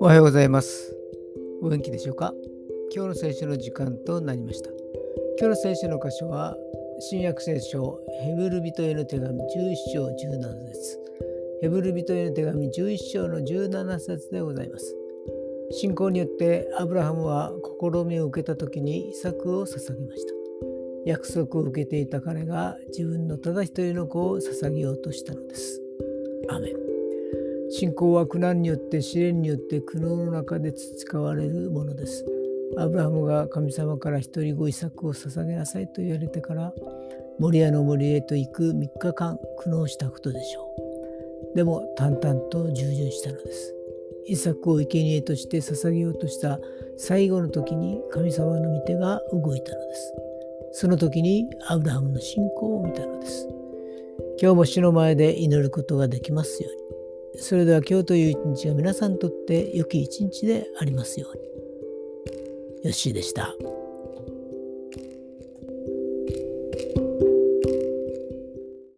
おはようございます。お元気でしょうか？今日の聖書の時間となりました。今日の聖書の箇所は、新約聖書ヘブル人への手紙11章17節ヘブル人への手紙11章の17節でございます。信仰によってアブラハムは試みを受けた時に遺作を捧げました。約束を受けていた彼が自分のただ一人の子を捧げようとしたのです。アメン信仰は苦難によって試練によって苦悩の中で培われるものです。アブラハムが神様から一人ご遺作を捧げなさいと言われてから森屋の森へと行く3日間苦悩したことでしょう。でも淡々と従順したのです。遺作を生贄として捧げようとした最後の時に神様の御手が動いたのです。その時にアブラハムの信仰を見たのです。今日も死の前で祈ることができますように。それでは今日という一日が皆さんにとって良き一日でありますように。よッしーでした。